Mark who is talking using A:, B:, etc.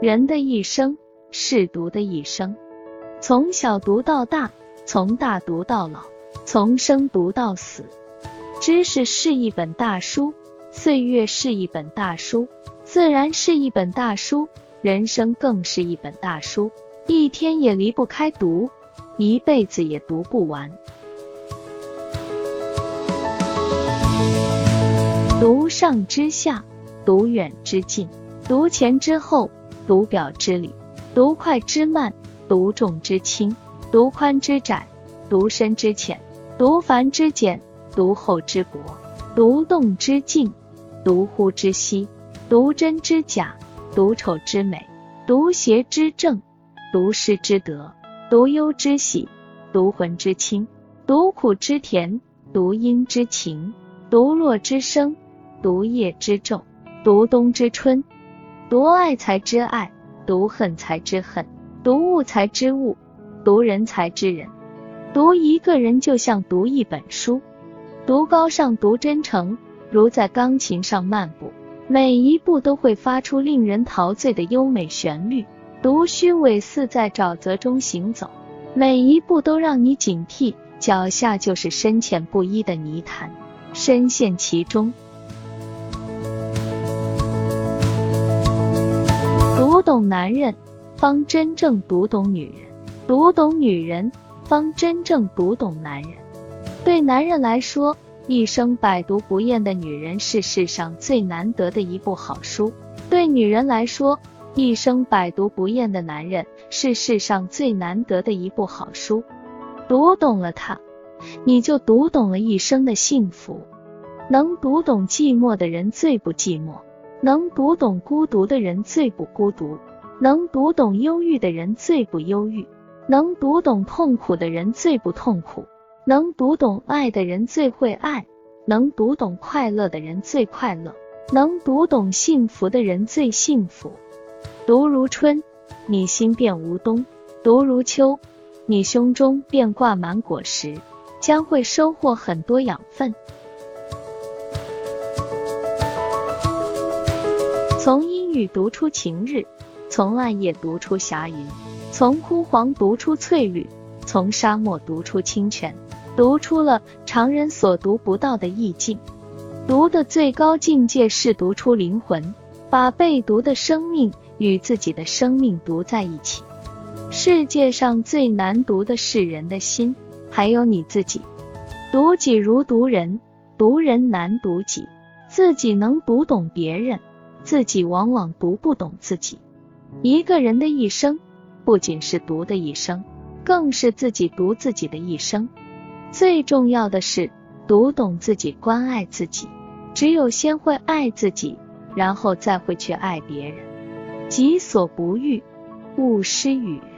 A: 人的一生是读的一生，从小读到大，从大读到老，从生读到死。知识是一本大书，岁月是一本大书，自然是一本大书，人生更是一本大书，一天也离不开读，一辈子也读不完。读上知下，读远知近，读前知后，独表之理，独快之慢，独重之轻，独宽之窄，独深之浅，独繁之简，独厚之薄，独动之静，独呼之息，独真之假，独丑之美，独邪之正，独失之德，独忧之喜，独魂之清，独苦之甜，独阴之情，独落之声，独夜之昼，独冬之春。读爱才知爱，读恨才知恨，读物才知物，读人才知人。读一个人就像读一本书，读高尚，读真诚，如在钢琴上漫步，每一步都会发出令人陶醉的优美旋律；读虚伪，似在沼泽中行走，每一步都让你警惕，脚下就是深浅不一的泥潭，深陷其中。懂男人，方真正读懂女人；读懂女人，方真正读懂男人。对男人来说，一生百读不厌的女人是世上最难得的一部好书；对女人来说，一生百读不厌的男人是世上最难得的一部好书。读懂了他，你就读懂了一生的幸福。能读懂寂寞的人最不寂寞。能读懂孤独的人最不孤独，能读懂忧郁的人最不忧郁，能读懂痛苦的人最不痛苦，能读懂爱的人最会爱，能读懂快乐的人最快乐，能读懂幸福的人最幸福。读如春，你心便无冬；读如秋，你胸中便挂满果实，将会收获很多养分。从阴雨读出晴日，从暗夜读出霞云，从枯黄读出翠绿，从沙漠读出清泉，读出了常人所读不到的意境。读的最高境界是读出灵魂，把被读的生命与自己的生命读在一起。世界上最难读的是人的心，还有你自己。读己如读人，读人难读己，自己能读懂别人。自己往往读不懂自己。一个人的一生，不仅是读的一生，更是自己读自己的一生。最重要的是读懂自己，关爱自己。只有先会爱自己，然后再会去爱别人。己所不欲，勿施于人。